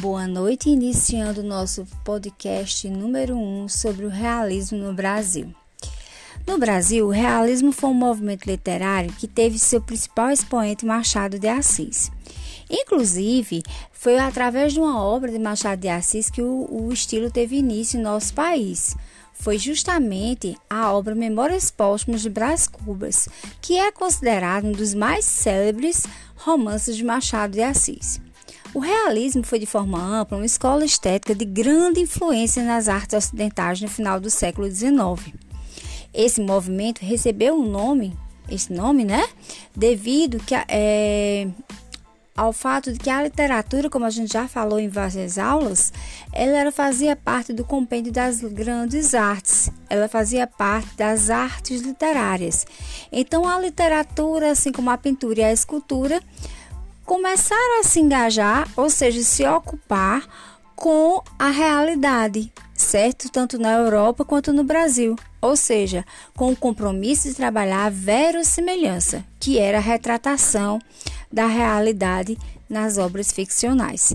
Boa noite, iniciando nosso podcast número 1 um sobre o realismo no Brasil. No Brasil, o realismo foi um movimento literário que teve seu principal expoente Machado de Assis. Inclusive, foi através de uma obra de Machado de Assis que o, o estilo teve início em nosso país. Foi justamente a obra Memórias Póstumas de Brás Cubas, que é considerado um dos mais célebres romances de Machado de Assis. O realismo foi de forma ampla uma escola estética de grande influência nas artes ocidentais no final do século XIX. Esse movimento recebeu um nome, esse nome, né, devido que, é, ao fato de que a literatura, como a gente já falou em várias aulas, ela fazia parte do compêndio das grandes artes, ela fazia parte das artes literárias. Então, a literatura, assim como a pintura e a escultura, começaram a se engajar, ou seja, se ocupar com a realidade, certo? Tanto na Europa quanto no Brasil. Ou seja, com o compromisso de trabalhar a verossimilhança, que era a retratação da realidade nas obras ficcionais.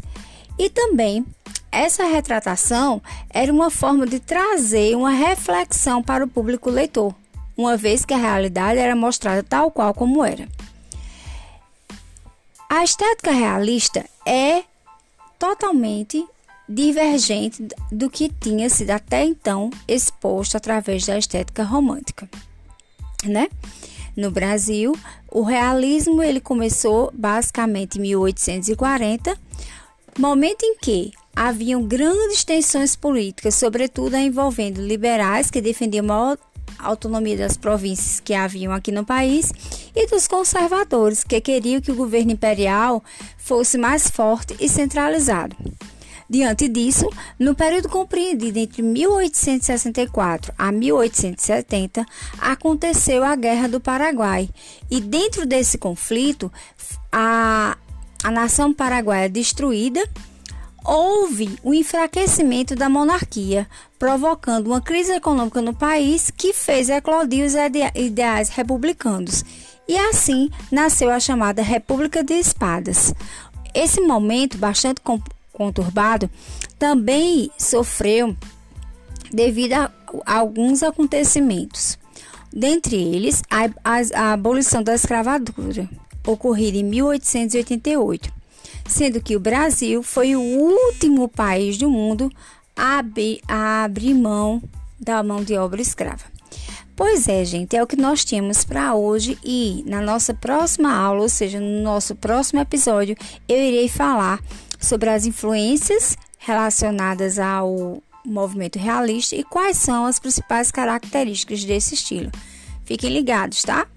E também essa retratação era uma forma de trazer uma reflexão para o público leitor, uma vez que a realidade era mostrada tal qual como era. A estética realista é totalmente divergente do que tinha sido até então exposto através da estética romântica, né? No Brasil, o realismo ele começou basicamente em 1840, momento em que haviam grandes tensões políticas, sobretudo envolvendo liberais que defendiam autonomia das províncias que haviam aqui no país e dos conservadores que queriam que o governo imperial fosse mais forte e centralizado. Diante disso, no período compreendido entre 1864 a 1870, aconteceu a Guerra do Paraguai, e dentro desse conflito, a, a nação paraguaia destruída houve o um enfraquecimento da monarquia, provocando uma crise econômica no país que fez eclodir os ideais republicanos. E assim nasceu a chamada República de Espadas. Esse momento, bastante conturbado, também sofreu devido a, alguns acontecimentos. Dentre eles, a, a, a abolição da escravatura, ocorrida em 1888 sendo que o Brasil foi o último país do mundo a abrir, mão da mão de obra escrava. Pois é, gente, é o que nós tínhamos para hoje e na nossa próxima aula, ou seja, no nosso próximo episódio, eu irei falar sobre as influências relacionadas ao movimento realista e quais são as principais características desse estilo. Fiquem ligados, tá?